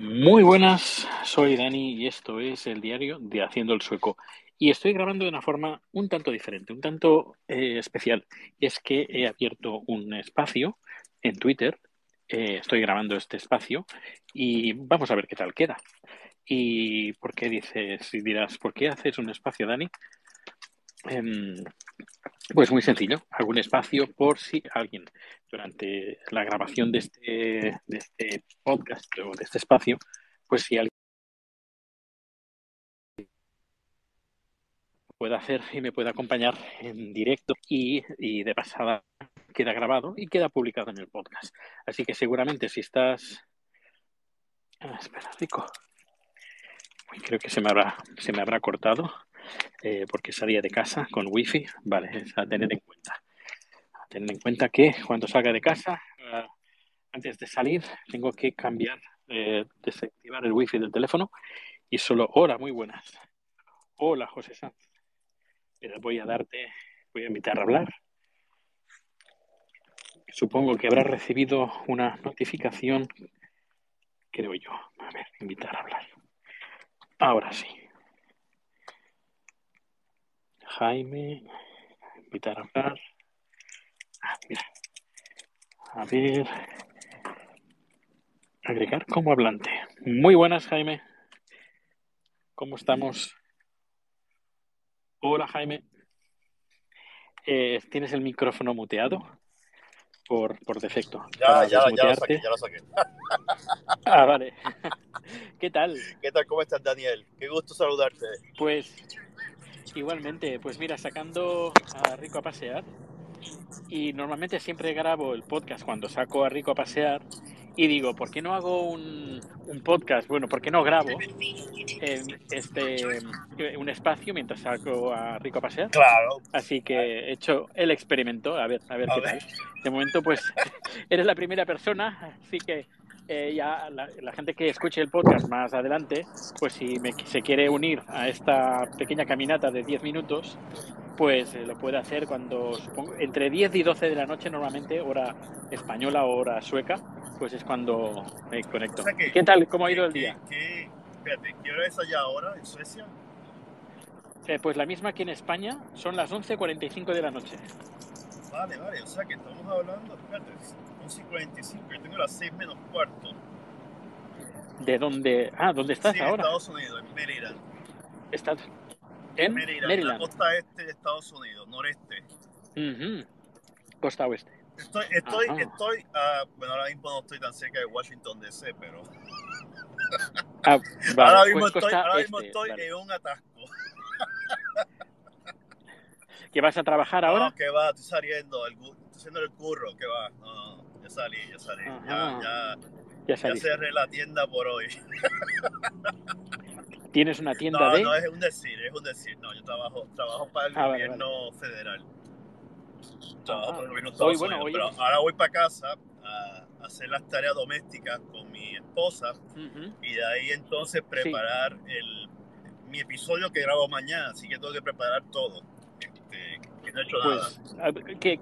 Muy buenas, soy Dani y esto es el diario de Haciendo el Sueco. Y estoy grabando de una forma un tanto diferente, un tanto eh, especial. Es que he abierto un espacio en Twitter, eh, estoy grabando este espacio y vamos a ver qué tal queda. ¿Y por qué dices, y dirás, ¿por qué haces un espacio, Dani? Em, pues muy sencillo, un espacio por si alguien durante la grabación de este, de este podcast o de este espacio, pues si alguien puede hacer y me puede acompañar en directo y, y de pasada queda grabado y queda publicado en el podcast. Así que seguramente si estás... Ah, espera, rico. Creo que se me habrá, se me habrá cortado eh, porque salía de casa con wifi. Vale, es a tener en cuenta. A tener en cuenta que cuando salga de casa, uh, antes de salir, tengo que cambiar, eh, desactivar el wifi del teléfono y solo, hola, muy buenas. Hola, José Sanz. Voy a darte, voy a invitar a hablar. Supongo que habrás recibido una notificación, creo yo. A ver, invitar a hablar. Ahora sí. Jaime, invitar a hablar. Ah, mira. A ver. Agregar como hablante. Muy buenas, Jaime. ¿Cómo estamos? Hola, Jaime. Eh, ¿Tienes el micrófono muteado? Por, por defecto. Ya, ya, ya lo saqué, ya lo saqué. Ah, vale. ¿Qué tal? ¿Qué tal? ¿Cómo estás, Daniel? Qué gusto saludarte. Pues igualmente, pues mira, sacando a Rico a pasear. Y normalmente siempre grabo el podcast cuando saco a Rico a pasear. Y digo, ¿por qué no hago un, un podcast? Bueno, ¿por qué no grabo en este un espacio mientras saco a Rico a pasear? Claro. Así que he hecho el experimento, a ver, a ver A qué ver. tal. De momento, pues eres la primera persona, así que eh, ya la, la gente que escuche el podcast más adelante, pues si me, se quiere unir a esta pequeña caminata de 10 minutos, pues eh, lo puede hacer cuando, supongo, entre 10 y 12 de la noche normalmente, hora española o hora sueca, pues es cuando me conecto. O sea que- ¿Qué tal? ¿Cómo ha ido el ¿Qué- día? qué- Espérate, ¿qué hora es allá ahora en Suecia? Eh, pues la misma que en España, son las 11.45 de la noche. Vale, vale, o sea que estamos hablando, espérate, 11 y 45, yo tengo las 6 menos cuarto. ¿De dónde? Ah, ¿dónde estás sí, en ahora? Estados Unidos, en Maryland. Estás en Maryland, la Maryland. costa este de Estados Unidos, noreste. Ujú. Costa oeste. Estoy, estoy, Ajá. estoy, ah, bueno, ahora mismo no estoy tan cerca de Washington DC, pero Ah, vale, ahora mismo pues estoy, ahora mismo este, estoy vale. en un atasco. ¿Que vas a trabajar ahora? No, que va, estoy saliendo, el, estoy haciendo el curro, que va. No, no, ya salí, ya salí. Ya, ya, Ya cerré la tienda por hoy. ¿Tienes una tienda No, de...? no es un decir, es un decir. No, yo trabajo, trabajo para el Ah, vale, gobierno federal. Trabajo para el gobierno Hoy, bueno, hoy Pero ahora voy para casa a hacer las tareas domésticas con mi esposa y de ahí entonces preparar el, mi episodio que grabo mañana. Así que tengo que preparar todo. Este, que no he hecho nada. Pues, a ver, ¿qué,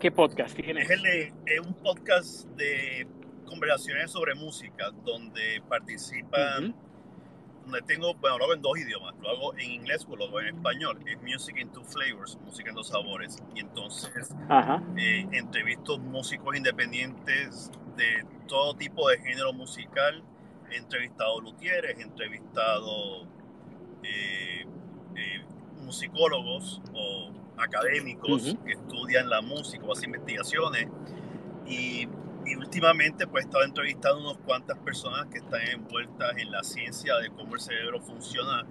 qué podcast tienes? Es, el de- es un podcast de conversaciones sobre música donde participan, donde tengo, bueno, lo hago en dos idiomas, lo hago en inglés o lo hago en español, es Music in Two Flavors, música en dos sabores. Y entonces eh, entrevisto músicos independientes de todo tipo de género musical, he entrevistado luthieres, he entrevistado eh, eh, musicólogos o académicos que estudian la música o hacen investigaciones y, y últimamente pues he estado entrevistando unas cuantas personas que están envueltas en la ciencia de cómo el cerebro funciona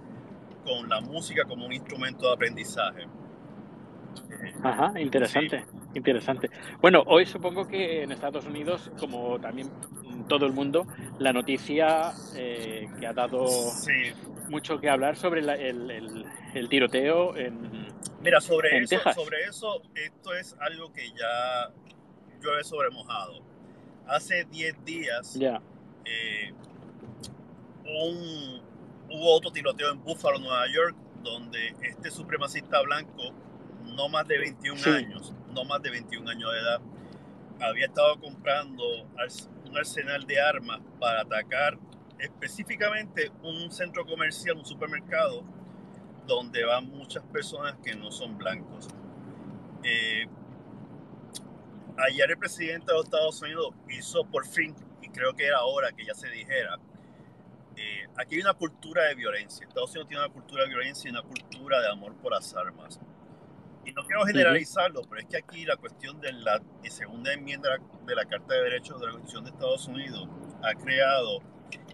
con la música como un instrumento de aprendizaje. Eh, Ajá, interesante, interesante. Bueno, hoy supongo que en Estados Unidos, como también todo el mundo, la noticia eh, que ha dado sí, mucho que hablar sobre la- el, el- el tiroteo en... Mira, sobre En eso, Texas. sobre eso, esto es algo que ya llueve sobre mojado. Hace 10 días Ya, eh, un- hubo otro tiroteo en Buffalo, Nueva York, donde este supremacista blanco, no más de 21 Sí. años, no más de 21 años de edad, había estado comprando un arsenal de armas para atacar específicamente un centro comercial, un supermercado, donde van muchas personas que no son blancos. Eh, ayer el presidente de los Estados Unidos hizo por fin, y creo que era hora que ya se dijera, eh, aquí hay una cultura de violencia. Estados Unidos tiene una cultura de violencia y una cultura de amor por las armas. Y no quiero generalizarlo, pero es que aquí la cuestión de la segunda enmienda de la Carta de Derechos de la Constitución de Estados Unidos ha creado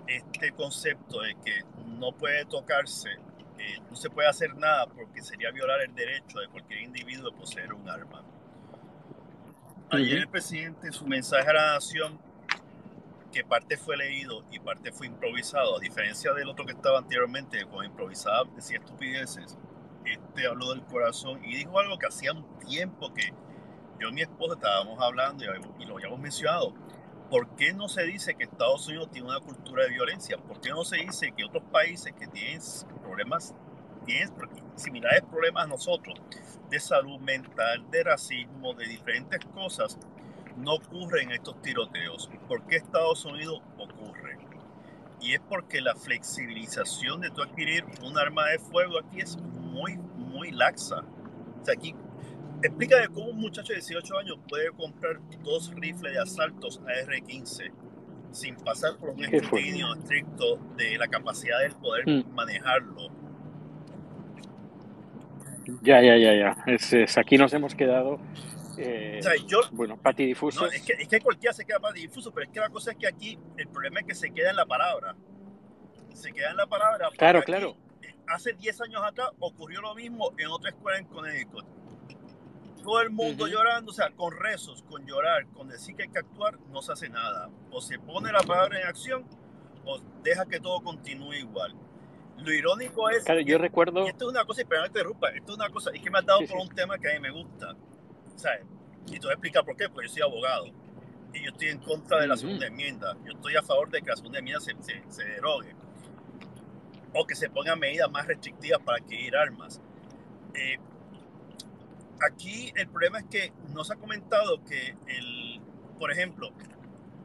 este concepto de que no puede tocarse, eh, no se puede hacer nada porque sería violar el derecho de cualquier individuo de poseer un arma. Ayer el presidente en su mensaje a la nación, que parte fue leído y parte fue improvisado, a diferencia del otro que estaba anteriormente, con improvisada decía estupideces, este habló del corazón y dijo algo que hacía un tiempo que yo y mi esposa estábamos hablando y, lo habíamos mencionado. ¿Por qué no se dice que Estados Unidos tiene una cultura de violencia? ¿Por qué no se dice que otros países que tienen problemas, tienen similares problemas a nosotros, de salud mental, de racismo, de diferentes cosas, no ocurren estos tiroteos? ¿Por qué Estados Unidos ocurre? Y es porque la flexibilización de tu adquirir un arma de fuego aquí es muy, muy laxa. O sea, aquí, explícame cómo un muchacho de 18 años puede comprar dos rifles de asaltos AR-15 sin pasar por un escrutinio estricto de la capacidad de poder mm. manejarlo. Ya, ya, ya, ya. Es, aquí nos hemos quedado. Eh, bueno, patidifusos. No, es, que, es que cualquiera se queda patidifuso, pero es que la cosa es que aquí el problema es que se queda en la palabra. Se queda en la palabra. Claro, claro hace 10 años atrás ocurrió lo mismo en otra escuela en Connecticut. Todo el mundo llorando, o sea, con rezos, con llorar, con decir que hay que actuar, no se hace nada. O se pone la palabra en acción o deja que todo continúe igual. Lo irónico es. Claro, yo recuerdo. esto es una cosa, y perdón te interrumpa, esto es una cosa, y que me has dado por un tema que a mí me gusta. ¿Sabes? Y te voy a explicar por qué, porque yo soy abogado. Y yo estoy en contra de la segunda enmienda. Yo estoy a favor de que la segunda enmienda se, se, se derogue o que se pongan medidas más restrictivas para adquirir armas. Eh, aquí el problema es que nos ha comentado que, el, por ejemplo,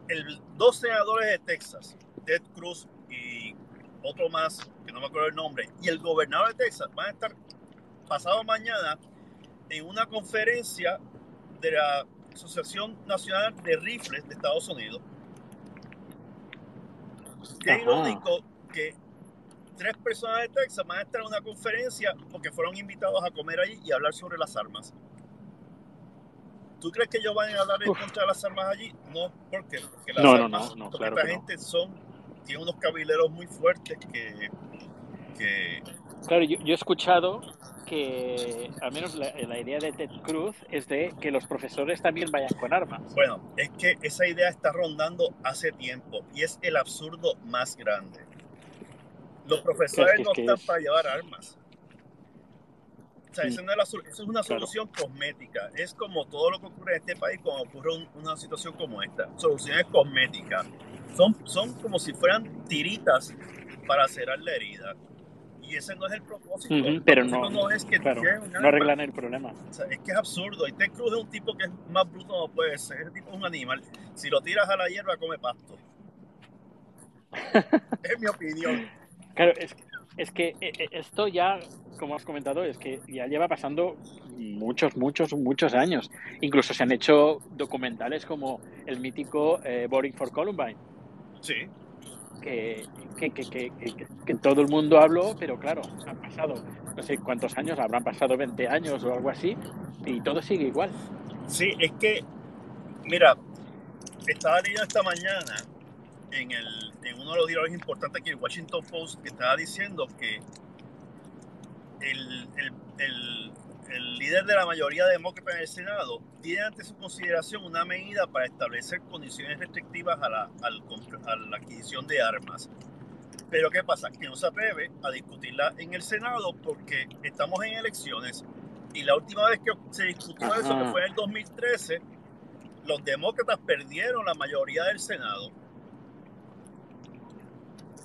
el, dos senadores de Texas, Ted Cruz y otro más, que no me acuerdo el nombre, y el gobernador de Texas van a estar pasado mañana en una conferencia de la Asociación Nacional de Rifles de Estados Unidos. Qué irónico que tres personas de Texas van a estar en una conferencia porque fueron invitados a comer allí y hablar sobre las armas. ¿Tú crees que ellos van a hablar en contra de las armas allí? No, ¿por qué? Porque las armas, no, porque esta gente son, tiene unos cabileros muy fuertes que... que... Claro, yo, he escuchado que al menos la, la, idea de Ted Cruz es de que los profesores también vayan con armas. Bueno, es que esa idea está rondando hace tiempo y es el absurdo más grande. Los profesores no están para llevar armas. O sea, esa, es, una solución cosmética. Es como todo lo que ocurre en este país cuando ocurre una situación como esta. Soluciones cosméticas. Son, son como si fueran tiritas para cerrar la herida. Y ese no es el propósito. pero no, no, es que no arreglan el problema. O sea, es que es absurdo. Y Ted Cruz es un tipo que es más bruto no puede ser. Ese tipo es un animal. Si lo tiras a la hierba, come pasto. es mi opinión. Claro, es, es que eh, eh, esto ya, como has comentado, es que ya lleva pasando muchos, muchos, muchos años. Incluso se han hecho documentales como el mítico eh, Boring for Columbine. Sí. Que, que, que, que, todo el mundo habló, pero claro, han pasado no sé cuántos años, habrán pasado 20 años o algo así, y todo sigue igual. Sí, es que, mira, estaba leyendo esta mañana en, el, en uno de los diarios importantes aquí, el Washington Post, que estaba diciendo que el, el, el, el, líder de la mayoría demócrata en el Senado tiene ante su consideración una medida para establecer condiciones restrictivas a la, a la adquisición de armas. Pero ¿qué pasa? Que no se atreve a discutirla en el Senado porque estamos en elecciones y la última vez que se discutió eso, que fue en el 2013, los demócratas perdieron la mayoría del Senado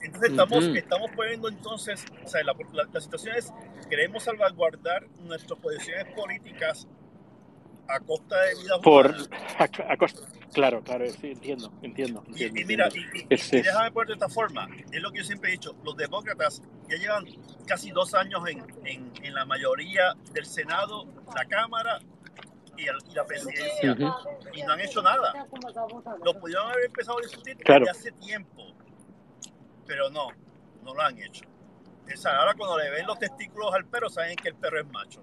entonces estamos, estamos poniendo entonces, o sea, la, la, situación es, queremos salvaguardar nuestras posiciones políticas a costa de vidas Por, a, Claro, claro, sí, entiendo, entiendo. Y, entiendo, y mira, entiendo. y, y- Es- y déjame poner de esta forma, es lo que yo siempre he dicho, los demócratas ya llevan casi dos años en, en- en la mayoría del Senado, la Cámara y, el- y la presidencia, Ujú. y no han hecho nada. Lo pudieron haber empezado a discutir Claro. desde hace tiempo, pero no, no lo han hecho. O sea, ahora cuando le ven los testículos al perro, saben que el perro es macho.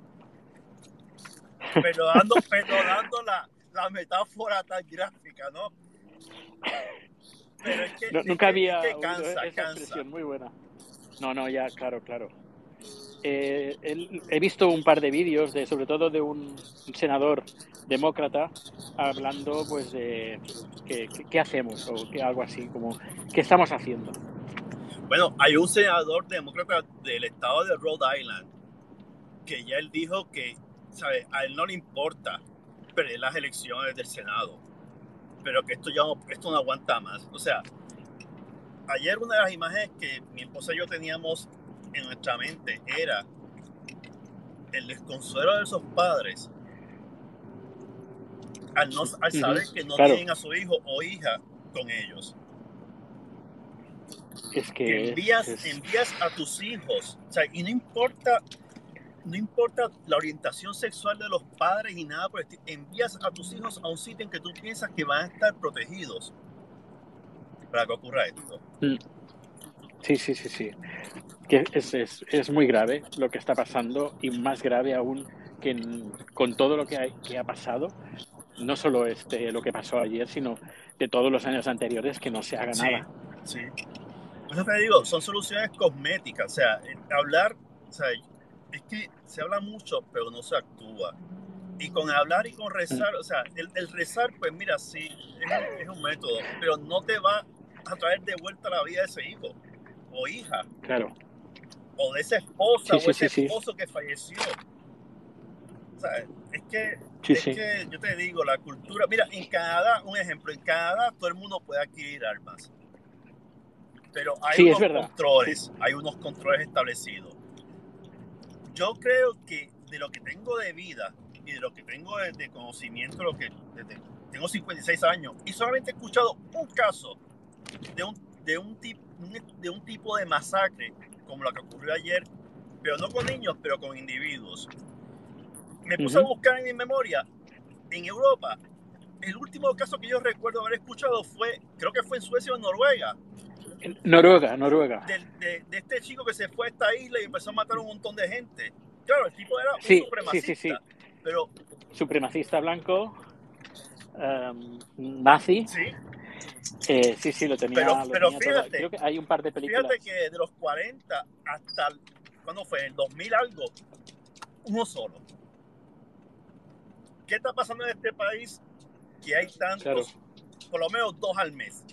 Pero dando, perdonando la, la metáfora tan gráfica, ¿no? Pero es que, No- nunca había que cansa, esa muy buena. No, no, ya, claro, claro. Eh, el- he visto un par de vídeos, de, sobre todo de un senador demócrata, hablando pues de qué hacemos o que algo así, como qué estamos haciendo. Bueno, hay un senador demócrata del estado de Rhode Island que ya él dijo que, ¿sabes? A él no le importa perder las elecciones del Senado, pero que esto ya no, esto no aguanta más. O sea, ayer una de las imágenes que mi esposa y yo teníamos en nuestra mente era el desconsuelo de esos padres al, no, al saber que no claro. tienen a su hijo o hija con ellos. Es que que envías, es- envías a tus hijos, o sea, y no importa, no importa la orientación sexual de los padres y nada por el estilo, envías a tus hijos a un sitio en que tú piensas que van a estar protegidos para que ocurra esto. Sí, sí, sí, sí. Que es, es, es muy grave lo que está pasando y más grave aún que en- con todo lo que, hay, que ha pasado, no solo este, lo que pasó ayer, sino de todos los años anteriores que no se haga Sí. nada. Sí. Por eso te digo, son soluciones cosméticas, o sea, hablar, o sea, es que se habla mucho, pero no se actúa. Y con hablar y con rezar, o sea, el, el rezar, pues mira, sí, es un, es un método, pero no te va a traer de vuelta la vida de ese hijo o hija, Claro, o de esa esposa Sí, sí, o ese sí, sí. esposo que falleció. O sea, es que, es que yo te digo, la cultura, mira, en Canadá, un ejemplo, en Canadá todo el mundo puede adquirir armas. Pero hay Sí, unos controles, hay unos controles establecidos. Yo creo que de lo que tengo de vida y de lo que tengo de, de conocimiento, lo que desde- tengo 56 años y solamente he escuchado un caso de un, de un, tip- de un tipo de masacre como la que ocurrió ayer, pero no con niños, pero con individuos. Me puse a buscar en mi memoria, en Europa, el último caso que yo recuerdo haber escuchado fue, creo que fue en Suecia o en Noruega, Noruega, Noruega. de, de este chico que se fue a esta isla y empezó a matar a un montón de gente. Claro, el tipo era un Sí, sí, supremacista, sí, sí. pero Supremacista blanco, em, nazi. sí, Eh, sí, sí, lo tenía. Pero- lo pero tenía todo. fíjate, Creo que hay un par de películas. fíjate que de los 40 hasta, ¿cuándo fue? El 2000 algo, uno solo. ¿Qué está pasando en este país? Que hay tantos, Claro. por lo menos dos al mes.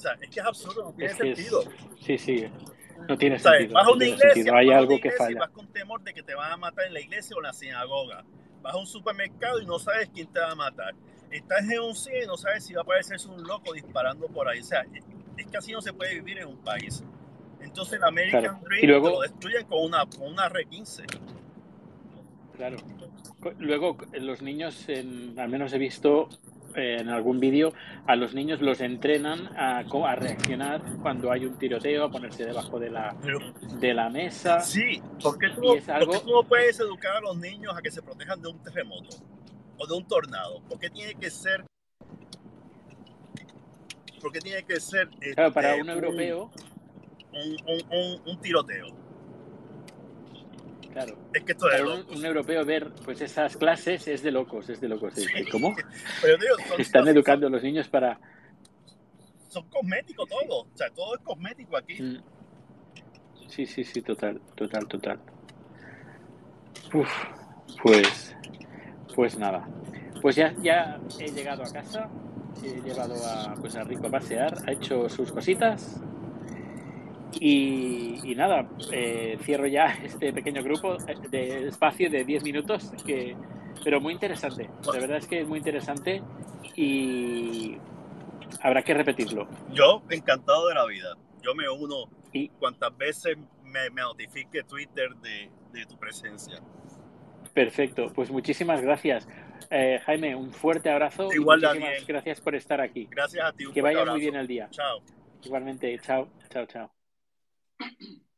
O sea, es que es absurdo, no tiene Es que es- sentido. sí, sí. No tiene O sea, sentido. vas a una iglesia, sentido. Hay vas algo que iglesia y falla. vas con temor de que te van a matar en la iglesia o en la sinagoga. Vas a un supermercado y no sabes quién te va a matar. Estás en un cine y no sabes si va a aparecerse un loco disparando por ahí. O sea, es- es que así no se puede vivir en un país. Entonces el American Claro. Dream Y luego- te lo destruyen con una, con una R15. Claro. Luego, los niños, en- al menos he visto eh, en algún vídeo, a los niños los entrenan a, a reaccionar cuando hay un tiroteo, a ponerse debajo de la, Pero de la mesa. sí, porque tú, algo- por qué tú no puedes educar a los niños a que se protejan de un terremoto o de un tornado? ¿Por qué tiene que ser... ¿Por qué tiene que ser... Claro, para este, un europeo, un, un- un- un tiroteo. Claro. Es que esto es un, un europeo ver pues esas clases es de locos, es de locos. Sí. ¿Cómo? Pero digo, son, Están son- educando a los niños para... Son, cosméticos todo. O sea, todo es cosmético aquí. Mm. Sí, sí, sí, total, total, total. Uf, pues, pues nada. Pues ya, ya he llegado a casa, he llevado a, pues a Rico a pasear, ha hecho sus cositas y, y nada, eh, cierro ya este pequeño grupo de espacio de 10 minutos, que, pero muy interesante, de verdad es que es muy interesante y habrá que repetirlo. Yo, encantado de la vida. Yo me uno Y- cuantas veces me, me notifique Twitter de, de tu presencia. Perfecto, pues muchísimas gracias. Eh, Jaime, un fuerte abrazo. Igual, y muchísimas gracias por estar aquí. Gracias a ti. que vaya muy bien el día. Chao. Igualmente, chao, chao, chao. Thank you.